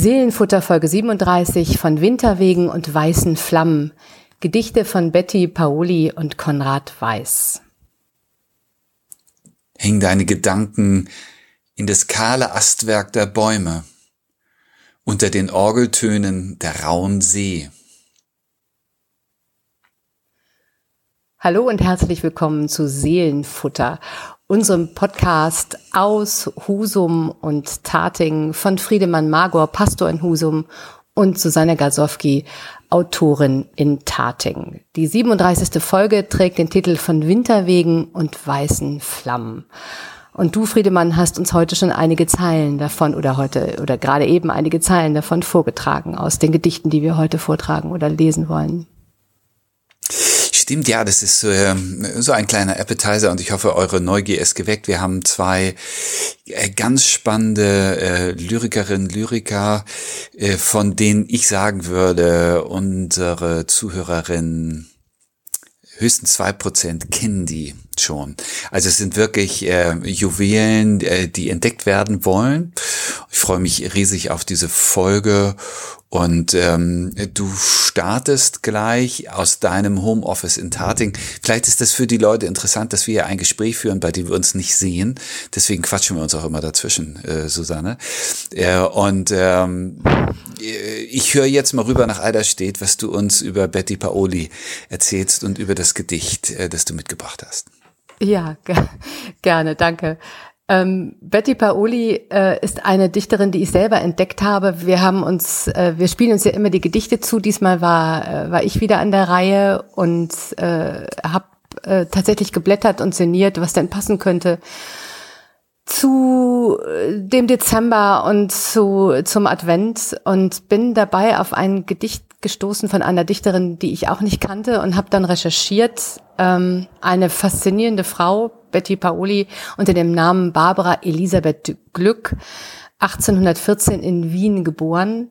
Seelenfutter Folge 37 von Winterwegen und weißen Flammen. Gedichte von Betty Paoli und Konrad Weiß. Häng deine Gedanken in das kahle Astwerk der Bäume, unter den Orgeltönen der rauen See. Hallo und herzlich willkommen zu Seelenfutter unserem Podcast aus Husum und Tating von Friedemann Magor, Pastor in Husum und Susanne Gasowski, Autorin in Tating. Die 37. Folge trägt den Titel von Winterwegen und weißen Flammen. Und du, Friedemann, hast uns heute schon einige Zeilen davon oder heute oder gerade eben einige Zeilen davon vorgetragen aus den Gedichten, die wir heute vortragen oder lesen wollen. Stimmt, ja, das ist äh, so ein kleiner Appetizer und ich hoffe, eure Neugier ist geweckt. Wir haben zwei äh, ganz spannende äh, Lyrikerinnen, Lyriker, äh, von denen ich sagen würde, unsere Zuhörerinnen höchstens zwei Prozent kennen die schon. Also es sind wirklich äh, Juwelen, äh, die entdeckt werden wollen. Ich freue mich riesig auf diese Folge und ähm, du startest gleich aus deinem Homeoffice in Tating. Vielleicht ist das für die Leute interessant, dass wir hier ein Gespräch führen, bei dem wir uns nicht sehen. Deswegen quatschen wir uns auch immer dazwischen, äh, Susanne. Äh, und ähm, ich höre jetzt mal rüber nach Eiderstedt, was du uns über Betty Paoli erzählst und über das Gedicht, äh, das du mitgebracht hast. Ja, gerne, danke. Ähm, Betty Paoli äh, ist eine Dichterin, die ich selber entdeckt habe. Wir haben uns, äh, wir spielen uns ja immer die Gedichte zu. Diesmal war äh, war ich wieder an der Reihe und äh, habe äh, tatsächlich geblättert und sinniert, was denn passen könnte zu äh, dem Dezember und zu zum Advent und bin dabei auf ein Gedicht gestoßen von einer Dichterin, die ich auch nicht kannte und habe dann recherchiert. Ähm, eine faszinierende Frau, Betty Paoli, unter dem Namen Barbara Elisabeth Glück, 1814 in Wien geboren.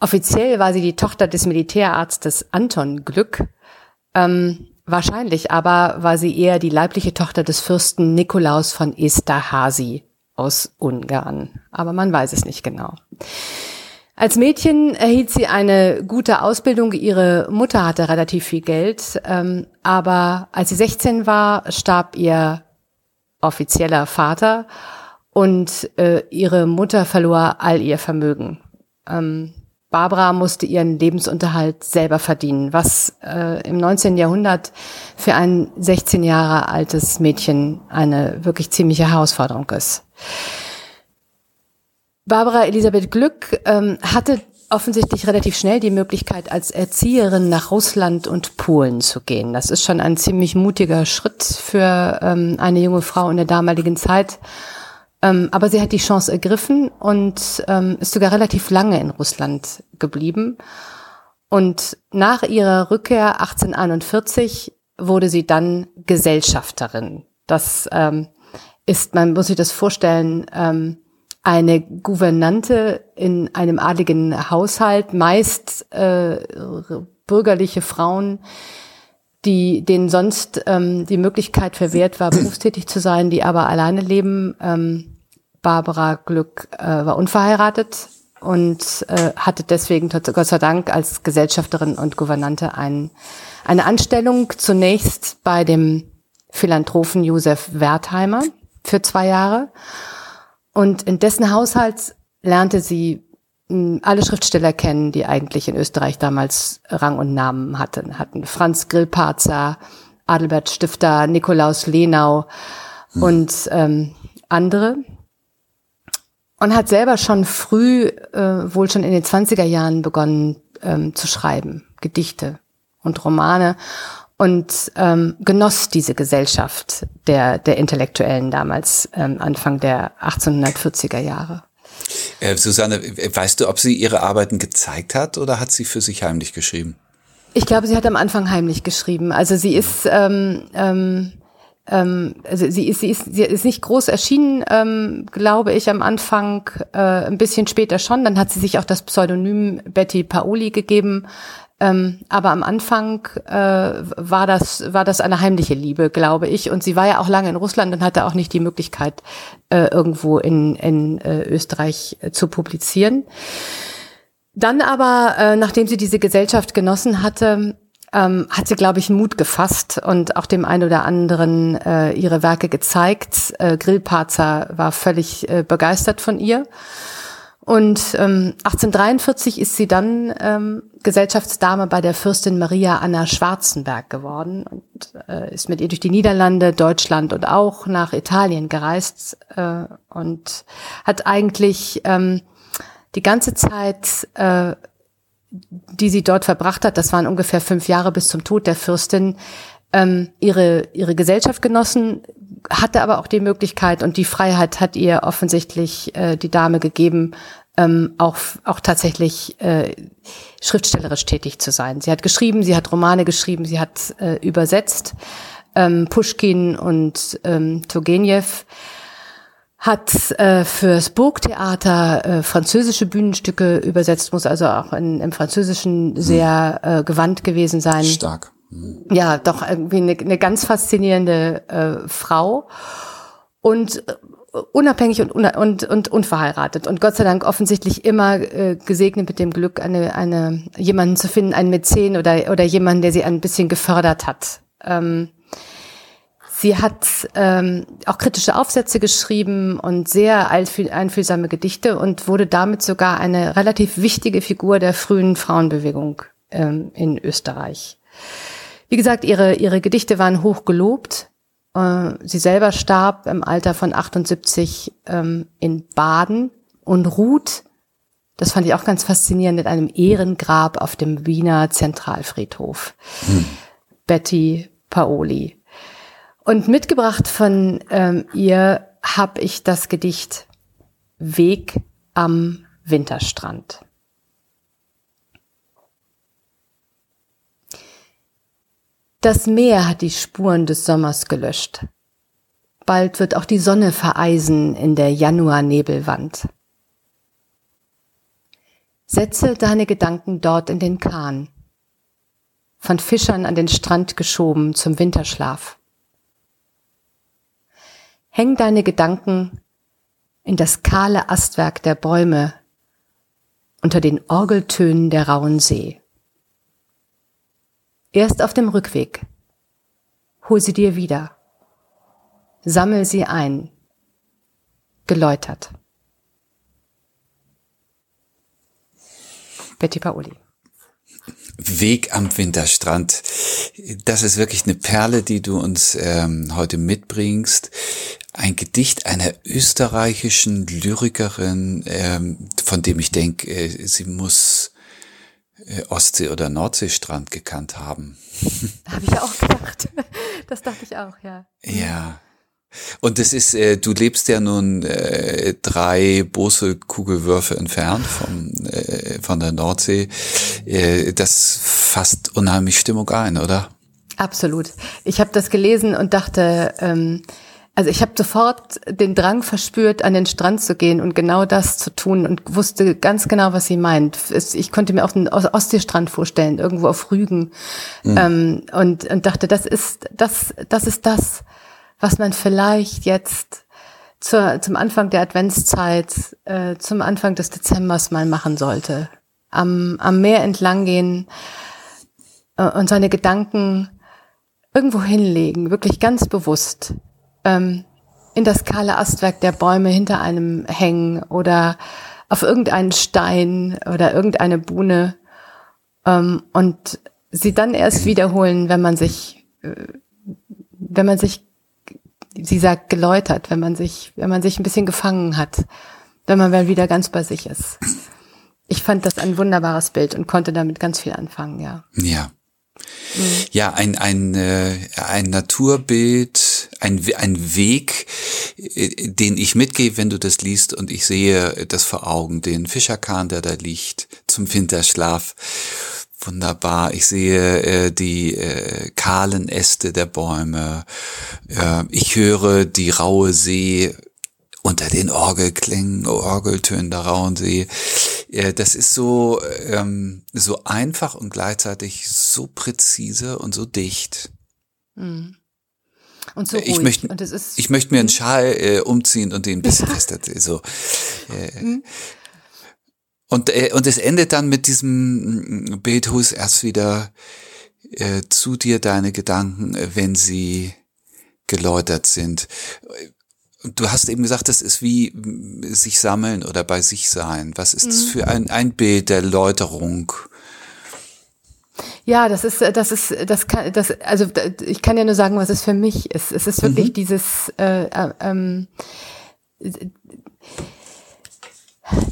Offiziell war sie die Tochter des Militärarztes Anton Glück. Ähm, wahrscheinlich aber war sie eher die leibliche Tochter des Fürsten Nikolaus von Esterhazy aus Ungarn. Aber man weiß es nicht genau. Als Mädchen erhielt sie eine gute Ausbildung. Ihre Mutter hatte relativ viel Geld, ähm, aber als sie 16 war, starb ihr offizieller Vater und äh, ihre Mutter verlor all ihr Vermögen. Ähm, Barbara musste ihren Lebensunterhalt selber verdienen, was äh, im 19. Jahrhundert für ein 16 Jahre altes Mädchen eine wirklich ziemliche Herausforderung ist. Barbara Elisabeth Glück ähm, hatte offensichtlich relativ schnell die Möglichkeit, als Erzieherin nach Russland und Polen zu gehen. Das ist schon ein ziemlich mutiger Schritt für ähm, eine junge Frau in der damaligen Zeit. Ähm, aber sie hat die Chance ergriffen und ähm, ist sogar relativ lange in Russland geblieben. Und nach ihrer Rückkehr 1841 wurde sie dann Gesellschafterin. Das ähm, ist, man muss sich das vorstellen, ähm, eine Gouvernante in einem adligen Haushalt, meist äh, bürgerliche Frauen, die denen sonst ähm, die Möglichkeit verwehrt war, berufstätig zu sein, die aber alleine leben. Ähm, Barbara Glück äh, war unverheiratet und äh, hatte deswegen Gott sei Dank als Gesellschafterin und Gouvernante ein, eine Anstellung zunächst bei dem Philanthropen Josef Wertheimer für zwei Jahre und in dessen Haushalt lernte sie hm, alle Schriftsteller kennen, die eigentlich in Österreich damals Rang und Namen hatten. Hatten Franz Grillparzer, Adelbert Stifter, Nikolaus Lenau hm. und ähm, andere. Und hat selber schon früh, äh, wohl schon in den 20er Jahren begonnen ähm, zu schreiben, Gedichte und Romane und ähm, genoss diese Gesellschaft der, der Intellektuellen damals, ähm, Anfang der 1840er Jahre. Äh, Susanne, weißt du, ob sie ihre Arbeiten gezeigt hat oder hat sie für sich heimlich geschrieben? Ich glaube, sie hat am Anfang heimlich geschrieben. Also sie ist, ähm, ähm, ähm, also sie ist, sie ist, sie ist nicht groß erschienen, ähm, glaube ich, am Anfang, äh, ein bisschen später schon. Dann hat sie sich auch das Pseudonym Betty Paoli gegeben. Ähm, aber am Anfang äh, war das war das eine heimliche Liebe, glaube ich. Und sie war ja auch lange in Russland und hatte auch nicht die Möglichkeit, äh, irgendwo in, in äh, Österreich äh, zu publizieren. Dann aber, äh, nachdem sie diese Gesellschaft genossen hatte, ähm, hat sie, glaube ich, Mut gefasst und auch dem einen oder anderen äh, ihre Werke gezeigt. Äh, Grillparzer war völlig äh, begeistert von ihr. Und ähm, 1843 ist sie dann ähm, Gesellschaftsdame bei der Fürstin Maria Anna Schwarzenberg geworden und äh, ist mit ihr durch die Niederlande, Deutschland und auch nach Italien gereist äh, und hat eigentlich ähm, die ganze Zeit äh, die sie dort verbracht hat, das waren ungefähr fünf Jahre bis zum Tod der Fürstin, ähm, ihre, ihre Gesellschaft genossen, hatte aber auch die Möglichkeit und die Freiheit hat ihr offensichtlich äh, die Dame gegeben, ähm, auch, auch tatsächlich äh, schriftstellerisch tätig zu sein. Sie hat geschrieben, sie hat Romane geschrieben, sie hat äh, übersetzt, ähm, Pushkin und ähm, Turgenev hat äh, fürs Burgtheater äh, französische Bühnenstücke übersetzt, muss also auch in, im Französischen sehr äh, gewandt gewesen sein. Stark. Ja, doch irgendwie eine, eine ganz faszinierende äh, Frau und äh, unabhängig und, und, und unverheiratet und Gott sei Dank offensichtlich immer äh, gesegnet mit dem Glück, eine, eine jemanden zu finden, einen Mäzen oder, oder jemanden, der sie ein bisschen gefördert hat. Ähm, Sie hat ähm, auch kritische Aufsätze geschrieben und sehr einfühlsame Gedichte und wurde damit sogar eine relativ wichtige Figur der frühen Frauenbewegung ähm, in Österreich. Wie gesagt, ihre, ihre Gedichte waren hoch gelobt. Äh, sie selber starb im Alter von 78 ähm, in Baden und ruht, das fand ich auch ganz faszinierend, in einem Ehrengrab auf dem Wiener Zentralfriedhof. Hm. Betty Paoli. Und mitgebracht von ähm, ihr habe ich das Gedicht Weg am Winterstrand. Das Meer hat die Spuren des Sommers gelöscht. Bald wird auch die Sonne vereisen in der Januarnebelwand. Setze deine Gedanken dort in den Kahn, von Fischern an den Strand geschoben zum Winterschlaf. Häng deine Gedanken in das kahle Astwerk der Bäume unter den Orgeltönen der rauen See. Erst auf dem Rückweg hol sie dir wieder, sammel sie ein, geläutert. Betty Paoli. Weg am Winterstrand. Das ist wirklich eine Perle, die du uns ähm, heute mitbringst ein Gedicht einer österreichischen Lyrikerin, ähm, von dem ich denke, äh, sie muss Ostsee- oder Nordseestrand gekannt haben. Habe ich auch gedacht. Das dachte ich auch, ja. Ja. Und das ist, äh, du lebst ja nun äh, drei Bose-Kugelwürfe entfernt vom, äh, von der Nordsee. Äh, das fasst unheimlich Stimmung ein, oder? Absolut. Ich habe das gelesen und dachte, ähm, also ich habe sofort den Drang verspürt, an den Strand zu gehen und genau das zu tun und wusste ganz genau, was sie meint. Ich konnte mir auch den Ostseestrand vorstellen, irgendwo auf Rügen mhm. ähm, und, und dachte, das ist das, das ist das, was man vielleicht jetzt zur, zum Anfang der Adventszeit, äh, zum Anfang des Dezembers mal machen sollte. Am, am Meer entlang gehen äh, und seine Gedanken irgendwo hinlegen, wirklich ganz bewusst ähm, in das kahle Astwerk der Bäume hinter einem hängen oder auf irgendeinen Stein oder irgendeine Buhne ähm, und sie dann erst wiederholen, wenn man sich, äh, wenn man sich, sie sagt geläutert, wenn man sich, wenn man sich ein bisschen gefangen hat, wenn man mal wieder ganz bei sich ist. Ich fand das ein wunderbares Bild und konnte damit ganz viel anfangen, ja. Ja. Mhm. Ja, ein, ein, äh, ein Naturbild, ein, ein Weg, äh, den ich mitgehe, wenn du das liest und ich sehe das vor Augen, den Fischerkahn, der da liegt zum Winterschlaf. Wunderbar. Ich sehe äh, die äh, kahlen Äste der Bäume. Äh, ich höre die raue See unter den Orgelklängen, Orgeltönen der rauen See. Äh, das ist so, ähm, so einfach und gleichzeitig so präzise und so dicht. Mhm. Und so ruhig. Ich möchte, und ist, ich möchte mir einen hm? Schal äh, umziehen und den ein bisschen fester. So. Äh, mhm. Und, äh, und es endet dann mit diesem Bild, hu erst wieder äh, zu dir deine Gedanken, äh, wenn sie geläutert sind. Du hast eben gesagt, das ist wie sich sammeln oder bei sich sein. Was ist das mhm. für ein, ein Bild der Läuterung? Ja, das ist, das ist, das kann, das, also ich kann ja nur sagen, was es für mich ist. Es ist wirklich mhm. dieses, äh, äh, ähm,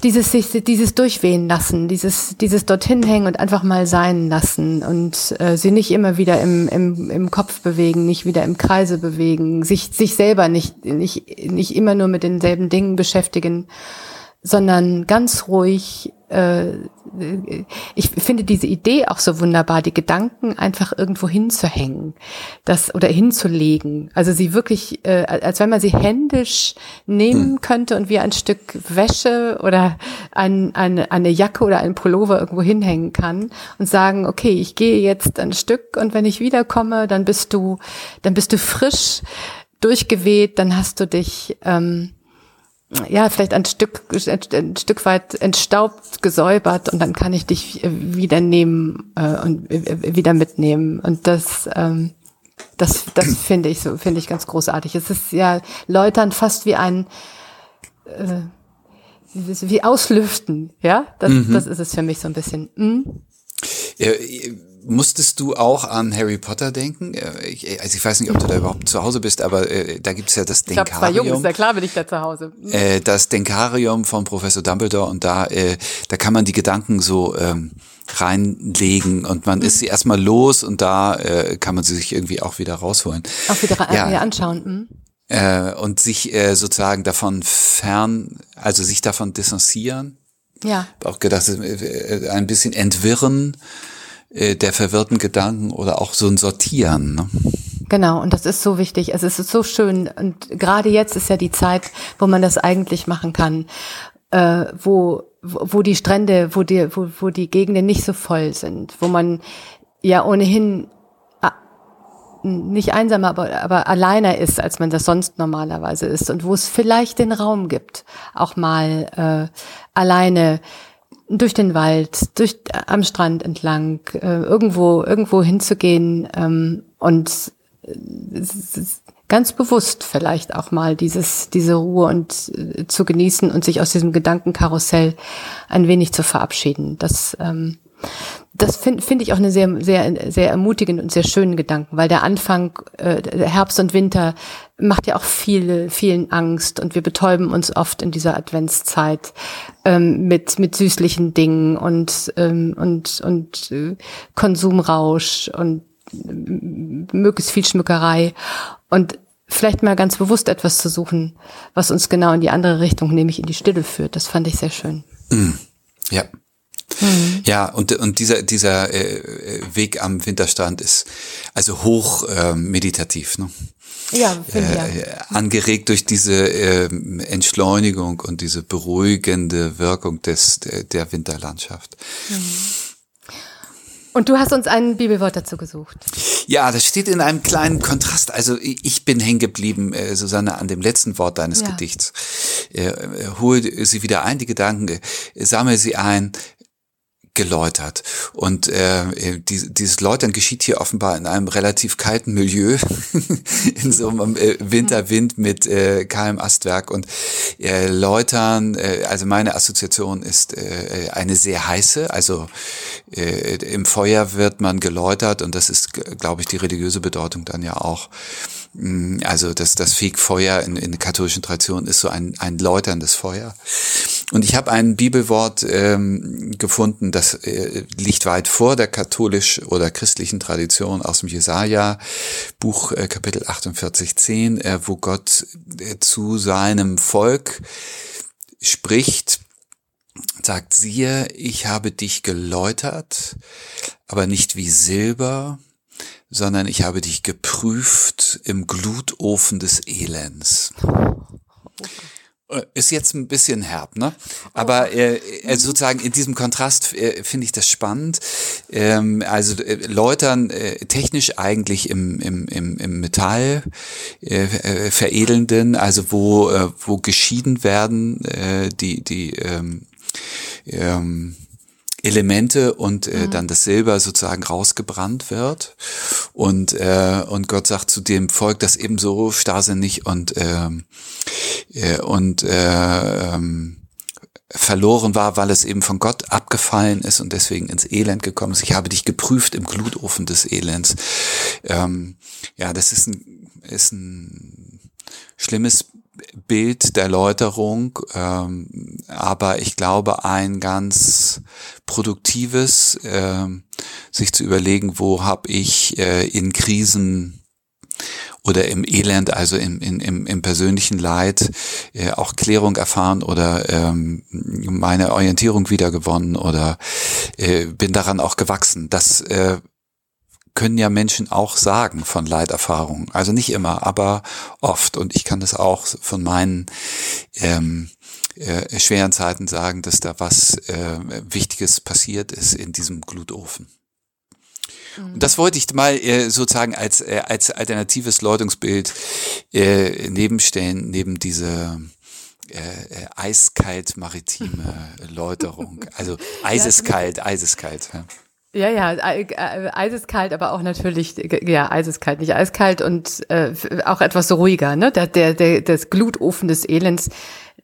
dieses sich dieses durchwehen lassen, dieses dieses dorthin hängen und einfach mal sein lassen und äh, sie nicht immer wieder im, im, im Kopf bewegen, nicht wieder im Kreise bewegen, sich sich selber nicht nicht nicht immer nur mit denselben Dingen beschäftigen, sondern ganz ruhig äh, ich finde diese Idee auch so wunderbar, die Gedanken einfach irgendwo hinzuhängen, das oder hinzulegen. Also sie wirklich, äh, als wenn man sie händisch nehmen hm. könnte und wie ein Stück Wäsche oder ein, eine, eine Jacke oder ein Pullover irgendwo hinhängen kann und sagen, okay, ich gehe jetzt ein Stück und wenn ich wiederkomme, dann bist du, dann bist du frisch durchgeweht, dann hast du dich ähm, ja, vielleicht ein Stück, ein Stück weit entstaubt, gesäubert und dann kann ich dich wieder nehmen äh, und wieder mitnehmen. Und das, ähm, das, das finde ich so, finde ich ganz großartig. Es ist ja Läutern fast wie ein, äh, wie auslüften, ja? Das, mhm. das ist es für mich so ein bisschen. Hm? Ja, Musstest du auch an Harry Potter denken? Äh, ich, also ich weiß nicht, ob du da überhaupt zu Hause bist, aber äh, da gibt's ja das Denkarium. Ich habe zwei Jungs, ja klar bin ich da zu Hause. Äh, das Denkarium von Professor Dumbledore und da, äh, da kann man die Gedanken so ähm, reinlegen und man mhm. ist sie erstmal los und da äh, kann man sie sich irgendwie auch wieder rausholen. Auch wieder ja. anschauen. Mhm. Äh, und sich äh, sozusagen davon fern, also sich davon distanzieren. Ja. Auch gedacht, äh, ein bisschen entwirren äh, der verwirrten Gedanken oder auch so ein Sortieren. Ne? Genau, und das ist so wichtig. Also es ist so schön. Und gerade jetzt ist ja die Zeit, wo man das eigentlich machen kann, äh, wo, wo die Strände, wo die, wo, wo die Gegenden nicht so voll sind, wo man ja ohnehin nicht einsamer, aber, aber alleiner ist, als man das sonst normalerweise ist und wo es vielleicht den Raum gibt, auch mal äh, alleine durch den Wald, durch am Strand entlang, äh, irgendwo irgendwo hinzugehen ähm, und äh, ganz bewusst vielleicht auch mal dieses diese Ruhe und äh, zu genießen und sich aus diesem Gedankenkarussell ein wenig zu verabschieden. Das ähm, das finde find ich auch eine sehr, sehr, sehr ermutigende und sehr schönen Gedanken, weil der Anfang, äh, Herbst und Winter macht ja auch viele, vielen Angst und wir betäuben uns oft in dieser Adventszeit ähm, mit, mit süßlichen Dingen und, ähm, und, und äh, Konsumrausch und äh, möglichst viel Schmückerei und vielleicht mal ganz bewusst etwas zu suchen, was uns genau in die andere Richtung, nämlich in die Stille führt. Das fand ich sehr schön. Mm, ja. Mhm. Ja, und, und dieser, dieser äh, Weg am Winterstrand ist also hoch äh, meditativ. Ne? Ja, äh, ja. Angeregt durch diese äh, Entschleunigung und diese beruhigende Wirkung des, der, Winterlandschaft. Mhm. Und du hast uns ein Bibelwort dazu gesucht. Ja, das steht in einem kleinen Kontrast. Also ich bin hängen geblieben, äh, Susanne, an dem letzten Wort deines ja. Gedichts. Äh, äh, hol sie wieder ein, die Gedanken, äh, sammle sie ein, geläutert. Und äh, die, dieses Läutern geschieht hier offenbar in einem relativ kalten Milieu, in so einem äh, Winterwind mit äh, kahlem Astwerk. Und äh, Läutern, äh, also meine Assoziation ist äh, eine sehr heiße, also äh, im Feuer wird man geläutert und das ist, glaube ich, die religiöse Bedeutung dann ja auch. Mm, also das, das Fegfeuer in, in der katholischen Tradition ist so ein, ein läuterndes Feuer. Und ich habe ein Bibelwort ähm, gefunden, das äh, liegt weit vor der katholisch oder christlichen Tradition aus dem Jesaja Buch äh, Kapitel 48, 10, äh, wo Gott äh, zu seinem Volk spricht, sagt, siehe, ich habe dich geläutert, aber nicht wie Silber, sondern ich habe dich geprüft im Glutofen des Elends. Ist jetzt ein bisschen herb, ne? Aber äh, äh sozusagen in diesem Kontrast äh, finde ich das spannend. Ähm, also äh, Läutern äh, technisch eigentlich im, im, im, im Metall äh, äh, veredelnden, also wo, äh, wo geschieden werden, äh, die, die ähm, ähm, Elemente und äh, mhm. dann das Silber sozusagen rausgebrannt wird und äh, und Gott sagt zu dem Volk, das eben so starrsinnig und ähm, äh, und äh, ähm, verloren war, weil es eben von Gott abgefallen ist und deswegen ins Elend gekommen ist. Ich habe dich geprüft im Glutofen des Elends. Ähm, ja, das ist ein, ist ein schlimmes Bild der Läuterung, ähm, aber ich glaube ein ganz produktives, äh, sich zu überlegen, wo habe ich äh, in Krisen oder im Elend, also im, im, im, im persönlichen Leid, äh, auch Klärung erfahren oder ähm, meine Orientierung wiedergewonnen oder äh, bin daran auch gewachsen. Das äh, können ja Menschen auch sagen von Leiterfahrungen. Also nicht immer, aber oft. Und ich kann das auch von meinen ähm, äh, schweren Zeiten sagen, dass da was äh, Wichtiges passiert ist in diesem Glutofen. Und das wollte ich mal äh, sozusagen als, äh, als alternatives Läutungsbild äh, nebenstellen, neben diese äh, äh, eiskalt maritime Läuterung. Also eiseskalt, eiseskalt. Ja. Ja, ja, äh, eiseskalt, aber auch natürlich, ja, eiseskalt, nicht eiskalt und äh, auch etwas ruhiger, ne? Der, der, der, das Glutofen des Elends,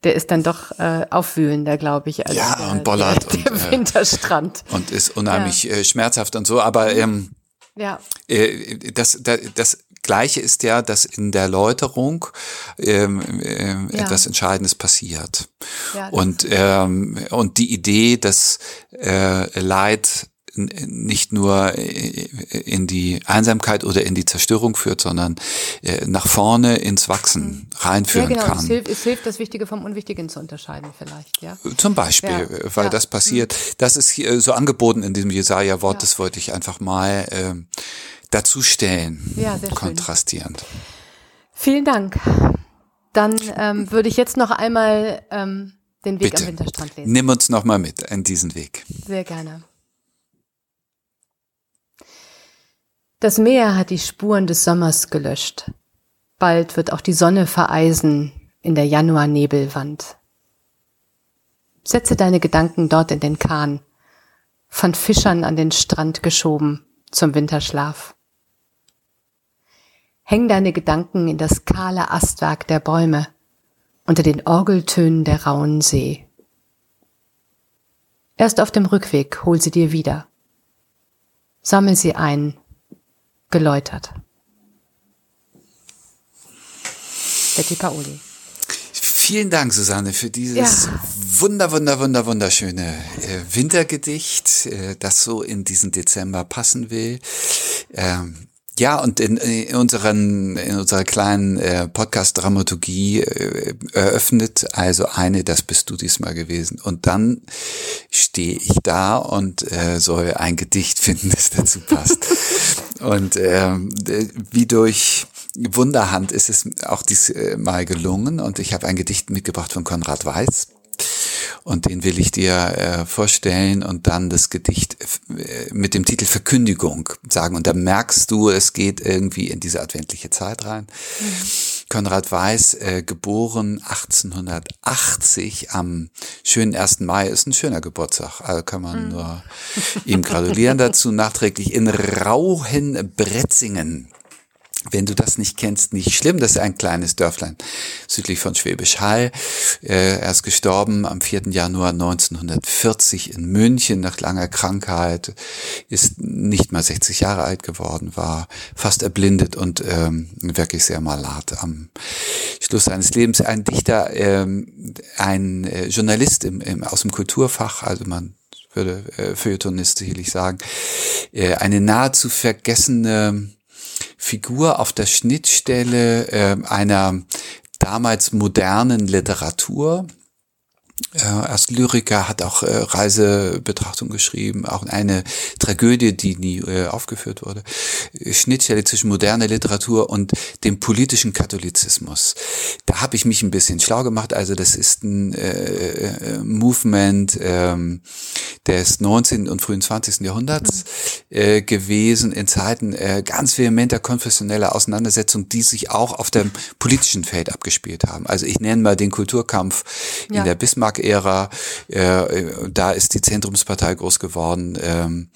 der ist dann doch äh, aufwühlender, glaube ich. Als ja, der, und bollert. Der, der und, äh, Winterstrand. Und ist unheimlich ja. äh, schmerzhaft und so, aber ähm, ja. Äh, das, das, das Gleiche ist ja, dass in der Läuterung ähm, äh, ja. etwas Entscheidendes passiert. Ja, und, ähm, und die Idee, dass äh, Leid nicht nur in die Einsamkeit oder in die Zerstörung führt, sondern äh, nach vorne ins Wachsen mhm. reinführen ja, genau. kann. Es hilft, es hilft, das Wichtige vom Unwichtigen zu unterscheiden vielleicht, ja. Zum Beispiel, ja. weil ja. das passiert. Mhm. Das ist hier so angeboten in diesem Jesaja-Wort, das wollte ich einfach mal äh, dazu stellen, ja, kontrastierend. Schön. Vielen Dank. Dann ähm, würde ich jetzt noch einmal ähm, den Weg Bitte. am Winterstrand lesen. Nimm uns noch mal mit in diesen Weg. Sehr gerne. Das Meer hat die Spuren des Sommers gelöscht. Bald wird auch die Sonne vereisen in der Januarnebelwand. Setze deine Gedanken dort in den Kahn, von Fischern an den Strand geschoben zum Winterschlaf. Häng deine Gedanken in das kahle Astwerk der Bäume unter den Orgeltönen der rauen See. Erst auf dem Rückweg hol sie dir wieder. Sammel sie ein geläutert. Betty Paoli. Vielen Dank, Susanne, für dieses ja. wunder, wunder, wunder, wunderschöne äh, Wintergedicht, äh, das so in diesen Dezember passen will. Ähm, ja, und in, in, unseren, in unserer kleinen äh, Podcast-Dramaturgie äh, eröffnet also eine, das bist du diesmal gewesen. Und dann stehe ich da und äh, soll ein Gedicht finden, das dazu passt. Und äh, wie durch Wunderhand ist es auch diesmal gelungen. Und ich habe ein Gedicht mitgebracht von Konrad Weiß. Und den will ich dir äh, vorstellen und dann das Gedicht äh, mit dem Titel Verkündigung sagen. Und da merkst du, es geht irgendwie in diese adventliche Zeit rein. Mhm. Konrad Weiß, äh, geboren 1880 am schönen 1. Mai, ist ein schöner Geburtstag. Also kann man mhm. nur ihm gratulieren dazu. Nachträglich in Rauhenbretzingen wenn du das nicht kennst, nicht schlimm. Das ist ein kleines Dörflein südlich von Schwäbisch Hall. Äh, er ist gestorben am 4. Januar 1940 in München nach langer Krankheit, ist nicht mal 60 Jahre alt geworden, war fast erblindet und ähm, wirklich sehr malat am Schluss seines Lebens. Ein Dichter, ähm, ein äh, Journalist im, im, aus dem Kulturfach, also man würde äh, Feuilletonist sicherlich sagen, äh, eine nahezu vergessene Figur auf der Schnittstelle äh, einer damals modernen Literatur, er ist Lyriker, hat auch äh, Reisebetrachtung geschrieben, auch eine Tragödie, die nie äh, aufgeführt wurde. Schnittstelle zwischen moderner Literatur und dem politischen Katholizismus. Da habe ich mich ein bisschen schlau gemacht. Also das ist ein äh, äh Movement ähm, des 19. und frühen 20. Jahrhunderts äh, gewesen, in Zeiten äh, ganz vehementer konfessioneller Auseinandersetzung, die sich auch auf dem politischen Feld abgespielt haben. Also ich nenne mal den Kulturkampf ja. in der Bismarck Bismarck-Ära. Äh, da ist die Zentrumspartei groß geworden, ähm,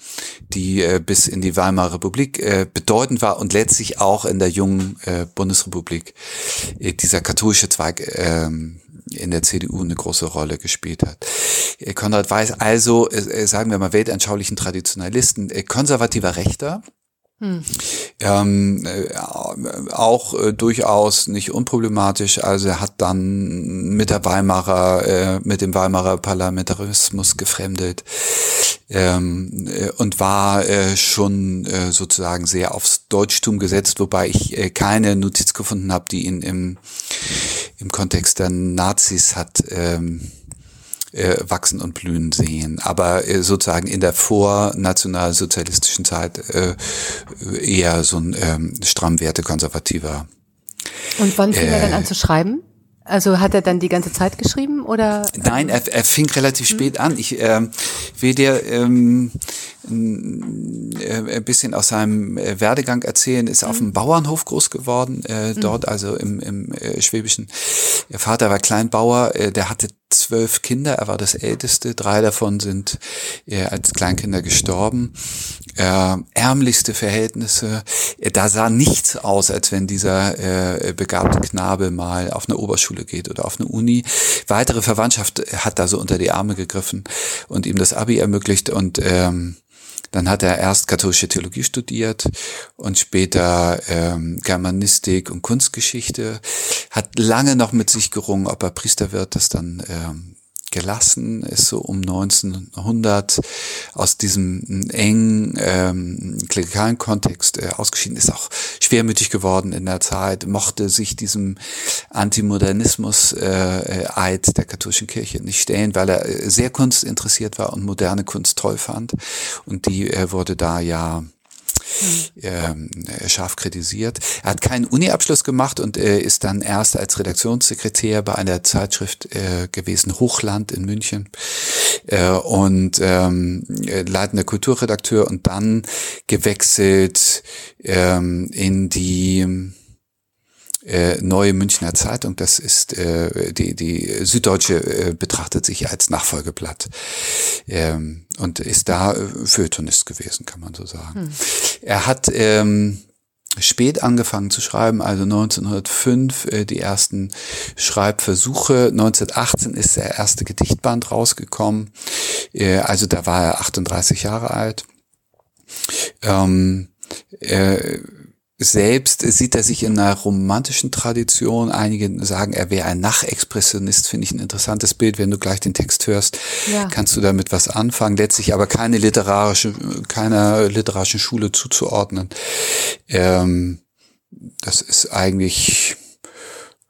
die äh, bis in die Weimarer Republik äh, bedeutend war und letztlich auch in der jungen äh, Bundesrepublik äh, dieser katholische Zweig äh, in der CDU eine große Rolle gespielt hat. Äh, Konrad Weiß also, äh, sagen wir mal, weltanschaulichen Traditionalisten, äh, konservativer Rechter, hm. Ähm, äh, auch äh, durchaus nicht unproblematisch. Also er hat dann mit der Weimarer, äh, mit dem Weimarer Parlamentarismus gefremdet ähm, äh, und war äh, schon äh, sozusagen sehr aufs Deutschtum gesetzt, wobei ich keine Notiz gefunden habe, die ihn im, im Kontext der Nazis hat ähm, äh, wachsen und blühen sehen. Aber äh, sozusagen in der vornationalsozialistischen Zeit äh, eher so ein ähm, stramm wertekonservativer. Und wann fing äh, er dann an zu schreiben? Also hat er dann die ganze Zeit geschrieben oder? Nein, er, er fing relativ hm. spät an. Ich äh, will dir ähm, äh, ein bisschen aus seinem äh, Werdegang erzählen. Ist hm. auf dem Bauernhof groß geworden, äh, hm. dort also im, im äh, Schwäbischen. Ihr Vater war Kleinbauer, äh, der hatte zwölf Kinder, er war das Älteste, drei davon sind äh, als Kleinkinder gestorben. Äh, ärmlichste Verhältnisse, äh, da sah nichts aus, als wenn dieser äh, begabte Knabe mal auf eine Oberschule geht oder auf eine Uni. Weitere Verwandtschaft hat da so unter die Arme gegriffen und ihm das Abi ermöglicht und ähm, dann hat er erst katholische Theologie studiert und später ähm, Germanistik und Kunstgeschichte. Hat lange noch mit sich gerungen, ob er Priester wird, das dann ähm, gelassen, ist so um 1900 aus diesem engen ähm, klerikalen Kontext äh, ausgeschieden, ist auch schwermütig geworden in der Zeit, mochte sich diesem Antimodernismus-Eid äh, der katholischen Kirche nicht stellen, weil er äh, sehr kunstinteressiert war und moderne Kunst toll fand. Und die äh, wurde da ja ähm, äh, scharf kritisiert. Er hat keinen Uni-Abschluss gemacht und äh, ist dann erst als Redaktionssekretär bei einer Zeitschrift äh, gewesen, Hochland in München äh, und ähm, leitender Kulturredakteur und dann gewechselt ähm, in die äh, Neue Münchner Zeitung, das ist äh, die, die Süddeutsche äh, betrachtet sich als Nachfolgeblatt ähm, und ist da äh, Feuilletonist gewesen, kann man so sagen. Hm. Er hat ähm, spät angefangen zu schreiben, also 1905 äh, die ersten Schreibversuche. 1918 ist der erste Gedichtband rausgekommen, äh, also da war er 38 Jahre alt. Ähm, äh, selbst sieht er sich in einer romantischen Tradition. Einige sagen, er wäre ein Nachexpressionist, finde ich ein interessantes Bild. Wenn du gleich den Text hörst, ja. kannst du damit was anfangen. Letztlich aber keine literarische, keiner literarischen Schule zuzuordnen. Ähm, das ist eigentlich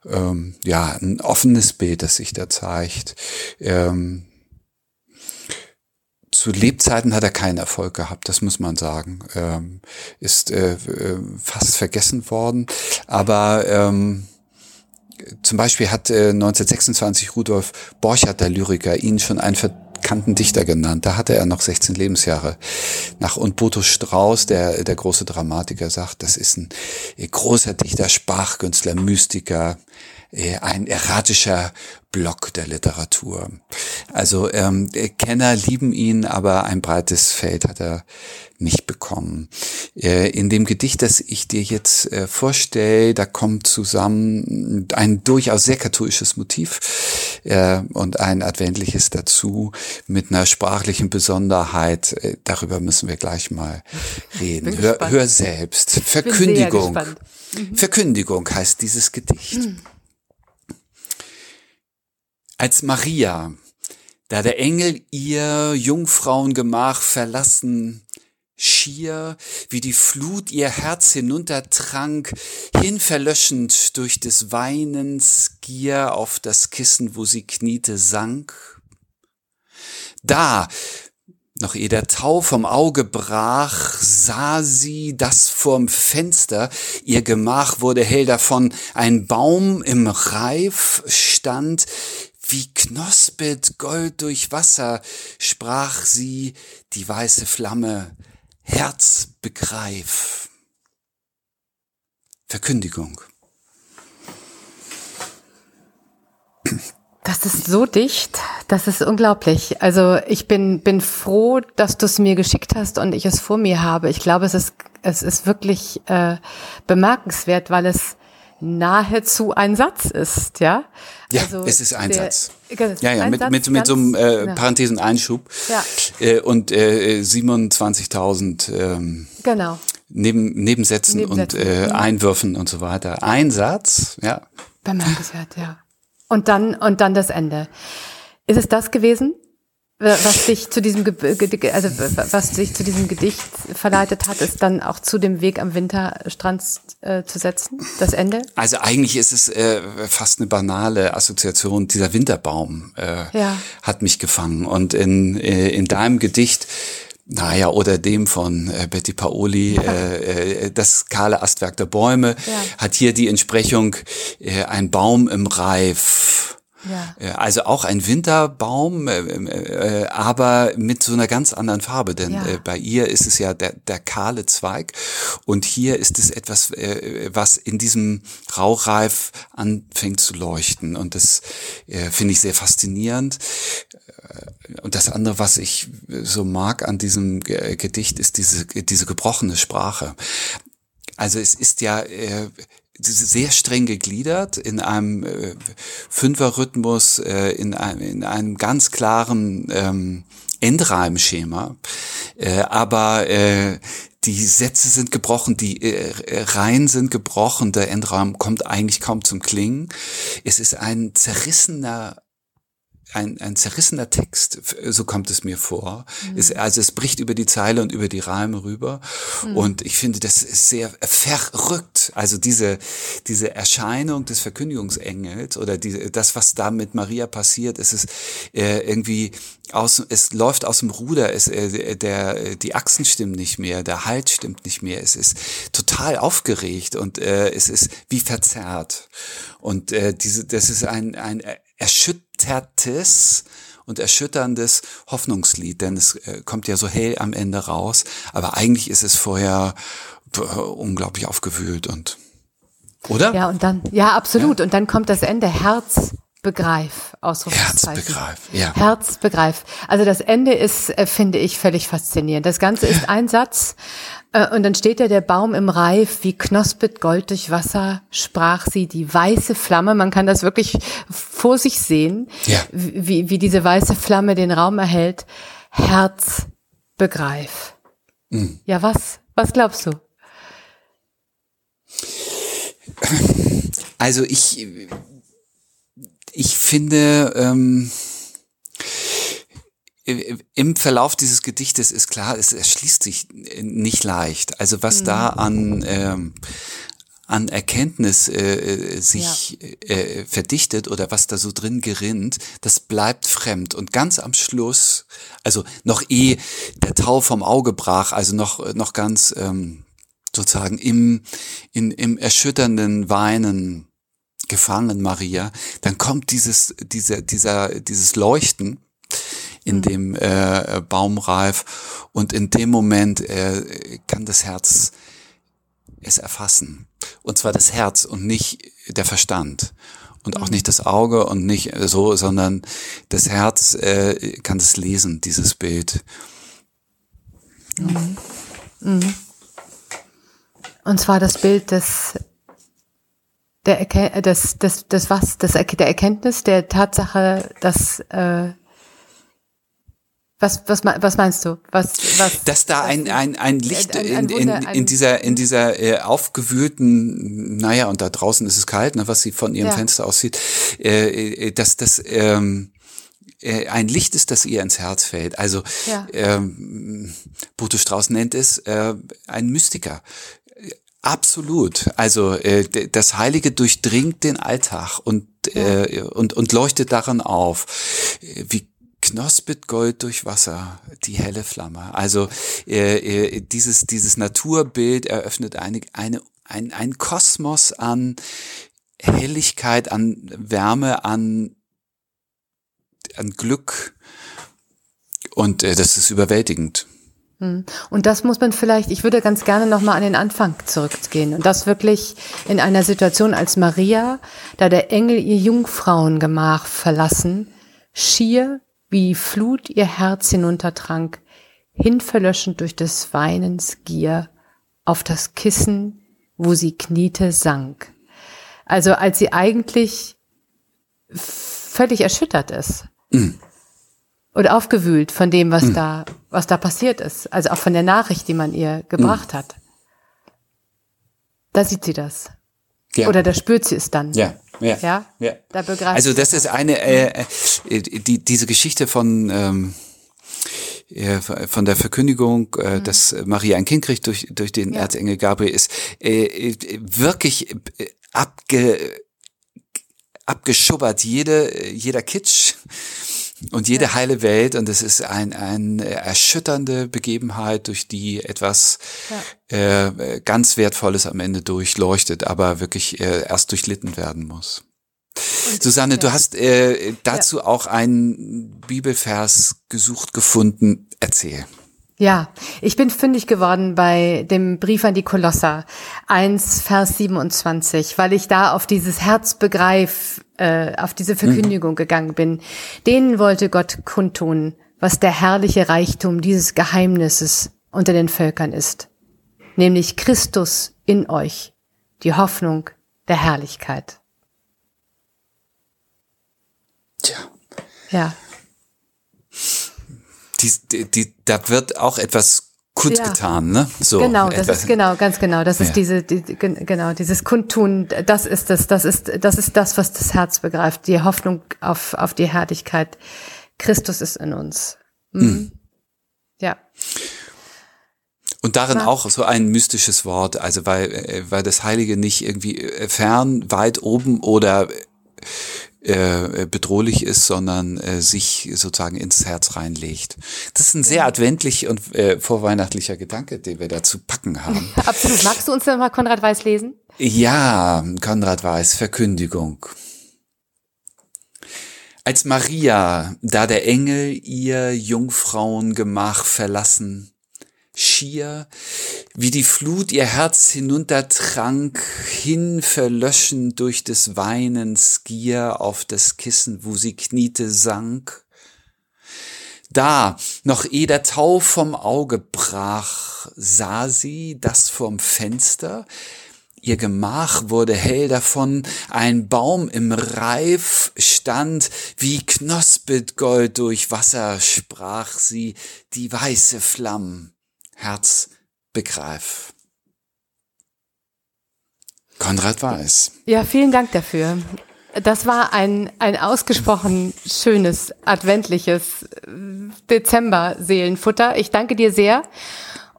ähm, ja ein offenes Bild, das sich da zeigt. Ähm, zu Lebzeiten hat er keinen Erfolg gehabt, das muss man sagen. Ähm, ist äh, äh, fast vergessen worden. Aber ähm, zum Beispiel hat äh, 1926 Rudolf Borchardt, der Lyriker, ihn schon einen verkannten Dichter genannt. Da hatte er noch 16 Lebensjahre nach. Und Boto Strauß, der, der große Dramatiker, sagt, das ist ein äh, großer Dichter, Sprachkünstler, Mystiker, ein erratischer Block der Literatur. Also ähm, Kenner lieben ihn, aber ein breites Feld hat er nicht bekommen. Äh, in dem Gedicht, das ich dir jetzt äh, vorstelle, da kommt zusammen ein durchaus sehr katholisches Motiv äh, und ein adventliches dazu mit einer sprachlichen Besonderheit. Äh, darüber müssen wir gleich mal reden. Hör, hör, selbst. Verkündigung. Mhm. Verkündigung heißt dieses Gedicht. Mhm als Maria, da der Engel ihr Jungfrauengemach verlassen, schier wie die Flut ihr Herz hinuntertrank, hinverlöschend durch des Weinens Gier auf das Kissen, wo sie kniete, sank. Da, noch ehe der Tau vom Auge brach, sah sie, dass vorm Fenster ihr Gemach wurde hell davon, ein Baum im Reif stand, wie knospet Gold durch Wasser, sprach sie, die weiße Flamme, Herz begreif. Verkündigung. Das ist so dicht, Das ist unglaublich. Also ich bin, bin froh, dass du es mir geschickt hast und ich es vor mir habe. Ich glaube, es ist, es ist wirklich äh, bemerkenswert, weil es nahezu ein Satz ist, ja? Ja, also es ist ein der, Satz. Ja, ja, mit, Satz mit, mit so einem äh, ja. Parenthesen-Einschub. Ja. Äh, und äh, 27.000 ähm, genau. Neben, Nebensätzen, Nebensätzen und äh, mhm. Einwürfen und so weiter. Ein Satz, ja. Bemerkenswert, ja. Und dann, und dann das Ende. Ist es das gewesen, was dich zu diesem, also was dich zu diesem Gedicht verleitet hat, ist dann auch zu dem Weg am Winterstrand äh, zu setzen, das Ende? Also eigentlich ist es äh, fast eine banale Assoziation. Dieser Winterbaum äh, ja. hat mich gefangen und in äh, in deinem Gedicht naja, oder dem von äh, Betty Paoli, äh, äh, das kahle Astwerk der Bäume, ja. hat hier die Entsprechung äh, ein Baum im Reif ja. Äh, also auch ein Winterbaum, äh, äh, aber mit so einer ganz anderen Farbe, denn ja. bei ihr ist es ja der, der kahle Zweig und hier ist es etwas, was in diesem Rauchreif anfängt zu leuchten und das finde ich sehr faszinierend. Und das andere, was ich so mag an diesem Gedicht, ist diese, diese gebrochene Sprache. Also es ist ja sehr streng gegliedert in einem äh, Fünferrhythmus, äh, in, einem, in einem ganz klaren ähm, Endreimschema. Äh, aber äh, die Sätze sind gebrochen, die äh, Reihen sind gebrochen, der Endraum kommt eigentlich kaum zum Klingen. Es ist ein zerrissener ein, ein zerrissener Text, so kommt es mir vor. Mhm. Es, also es bricht über die Zeile und über die Reime rüber. Mhm. Und ich finde, das ist sehr verrückt. Also diese, diese Erscheinung des Verkündigungsengels oder die, das, was da mit Maria passiert, ist es äh, irgendwie aus, es läuft aus dem Ruder, es, äh, der, die Achsen stimmen nicht mehr, der Halt stimmt nicht mehr, es ist total aufgeregt und äh, es ist wie verzerrt. Und äh, diese, das ist ein, ein erschüttertes und erschütterndes Hoffnungslied, denn es äh, kommt ja so hell am Ende raus, aber eigentlich ist es vorher äh, unglaublich aufgewühlt und oder? Ja, und dann, ja, absolut. Ja. Und dann kommt das Ende, Herz begreif, Ausrufungszeichen. Herzbegreif, ja. Herzbegreif. Also das Ende ist, äh, finde ich, völlig faszinierend. Das Ganze ist ein Satz äh, und dann steht da der Baum im Reif, wie knospet Gold durch Wasser, sprach sie, die weiße Flamme, man kann das wirklich vor sich sehen, ja. wie, wie diese weiße Flamme den Raum erhält. Herzbegreif. Mhm. Ja, was? Was glaubst du? Also ich ich finde, ähm, im Verlauf dieses Gedichtes ist klar, es erschließt sich nicht leicht. Also was mhm. da an ähm, an Erkenntnis äh, sich ja. äh, verdichtet oder was da so drin gerinnt, das bleibt fremd. Und ganz am Schluss, also noch eh der Tau vom Auge brach, also noch noch ganz ähm, sozusagen im in, im erschütternden Weinen gefangen, Maria, dann kommt dieses, dieser, dieser, dieses Leuchten in mhm. dem äh, Baumreif und in dem Moment äh, kann das Herz es erfassen. Und zwar das Herz und nicht der Verstand. Und auch mhm. nicht das Auge und nicht so, sondern das Herz äh, kann das lesen, dieses Bild. Mhm. Mhm. Und zwar das Bild des der Erken das, das, das was, das, der Erkenntnis der Tatsache, dass äh, was, was, was meinst du? Was, was, Dass da ein, ein, ein Licht ein, ein in, in, in dieser, in dieser äh, aufgewühlten, naja, und da draußen ist es kalt, ne, was sie von ihrem ja. Fenster aussieht, äh, äh, dass das ähm, äh, ein Licht ist, das ihr ins Herz fällt. Also ja. ähm, Boto Strauß nennt es äh, ein Mystiker. Absolut. Also äh, das Heilige durchdringt den Alltag und, äh, und, und leuchtet daran auf. Wie knospet Gold durch Wasser, die helle Flamme. Also äh, äh, dieses, dieses Naturbild eröffnet eine, eine, ein, ein Kosmos an Helligkeit, an Wärme, an, an Glück. Und äh, das ist überwältigend. Hm. Und das muss man vielleicht, ich würde ganz gerne nochmal an den Anfang zurückgehen und das wirklich in einer Situation als Maria, da der Engel ihr Jungfrauengemach verlassen, schier wie Flut ihr Herz hinuntertrank, hinverlöschend durch des Weinens Gier, auf das Kissen, wo sie kniete, sank. Also als sie eigentlich völlig erschüttert ist. Mhm. Oder aufgewühlt von dem, was mhm. da, was da passiert ist. Also auch von der Nachricht, die man ihr gebracht mhm. hat. Da sieht sie das. Ja. Oder da spürt sie es dann. Ja. Ja, ja, ja. Da begreift also das ist eine äh, äh, die diese Geschichte von ähm, äh, von der Verkündigung, äh, mhm. dass Maria ein Kind kriegt durch durch den ja. Erzengel Gabriel ist äh, äh wirklich abge abgeschubbert jede jeder Kitsch und jede ja. heile Welt und es ist ein, ein erschütternde Begebenheit, durch die etwas ja. äh, ganz Wertvolles am Ende durchleuchtet, aber wirklich äh, erst durchlitten werden muss. Und Susanne, ja. du hast äh, dazu auch einen Bibelvers gesucht gefunden. Erzähl. Ja, ich bin fündig geworden bei dem Brief an die Kolosser 1, Vers 27, weil ich da auf dieses Herzbegreif, äh, auf diese Verkündigung gegangen bin. Denen wollte Gott kundtun, was der herrliche Reichtum dieses Geheimnisses unter den Völkern ist, nämlich Christus in euch, die Hoffnung der Herrlichkeit. Tja. Ja die, die, da wird auch etwas kundgetan, ja. ne? So genau, das etwas. ist genau, ganz genau. Das ist ja. diese, die, genau, dieses Kundtun. Das ist das, das ist, das ist das, was das Herz begreift. Die Hoffnung auf auf die Herrlichkeit. Christus ist in uns. Mhm. Mhm. Ja. Und darin auch so ein mystisches Wort, also weil, äh, weil das Heilige nicht irgendwie äh, fern, weit oben oder äh, bedrohlich ist, sondern äh, sich sozusagen ins Herz reinlegt. Das ist ein sehr adventlich und äh, vorweihnachtlicher Gedanke, den wir dazu packen haben. Absolut. Magst du uns denn mal Konrad Weiß lesen? Ja, Konrad Weiß, Verkündigung. Als Maria, da der Engel ihr Jungfrauengemach verlassen, schier, wie die Flut ihr Herz hinuntertrank, hin verlöschen durch des Weinens Gier auf das Kissen, wo sie kniete, sank. Da, noch eh der Tau vom Auge brach, sah sie das vom Fenster, Ihr Gemach wurde hell davon, ein Baum im Reif stand, wie knospet Gold durch Wasser sprach sie, die weiße Flamm Herz begreif. Konrad Weiß. Ja, vielen Dank dafür. Das war ein, ein ausgesprochen schönes, adventliches äh, Dezember-Seelenfutter. Ich danke dir sehr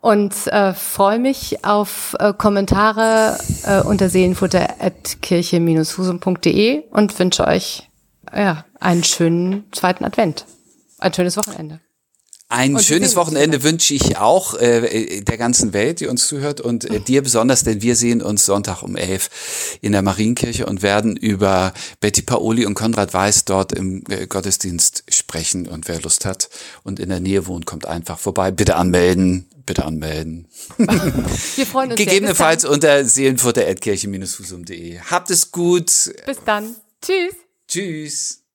und äh, freue mich auf äh, Kommentare äh, unter seelenfutter.kirche-husum.de und wünsche euch ja, einen schönen zweiten Advent. Ein schönes Wochenende. Ein und schönes Wochenende wünsche ich auch äh, der ganzen Welt, die uns zuhört und äh, dir besonders, denn wir sehen uns Sonntag um elf in der Marienkirche und werden über Betty Paoli und Konrad Weiß dort im äh, Gottesdienst sprechen. Und wer Lust hat und in der Nähe wohnt, kommt einfach vorbei. Bitte anmelden, bitte anmelden. Wir freuen uns. Gegebenenfalls unter seelenfutter.kirche-husum.de. Habt es gut. Bis dann. Tschüss. Tschüss.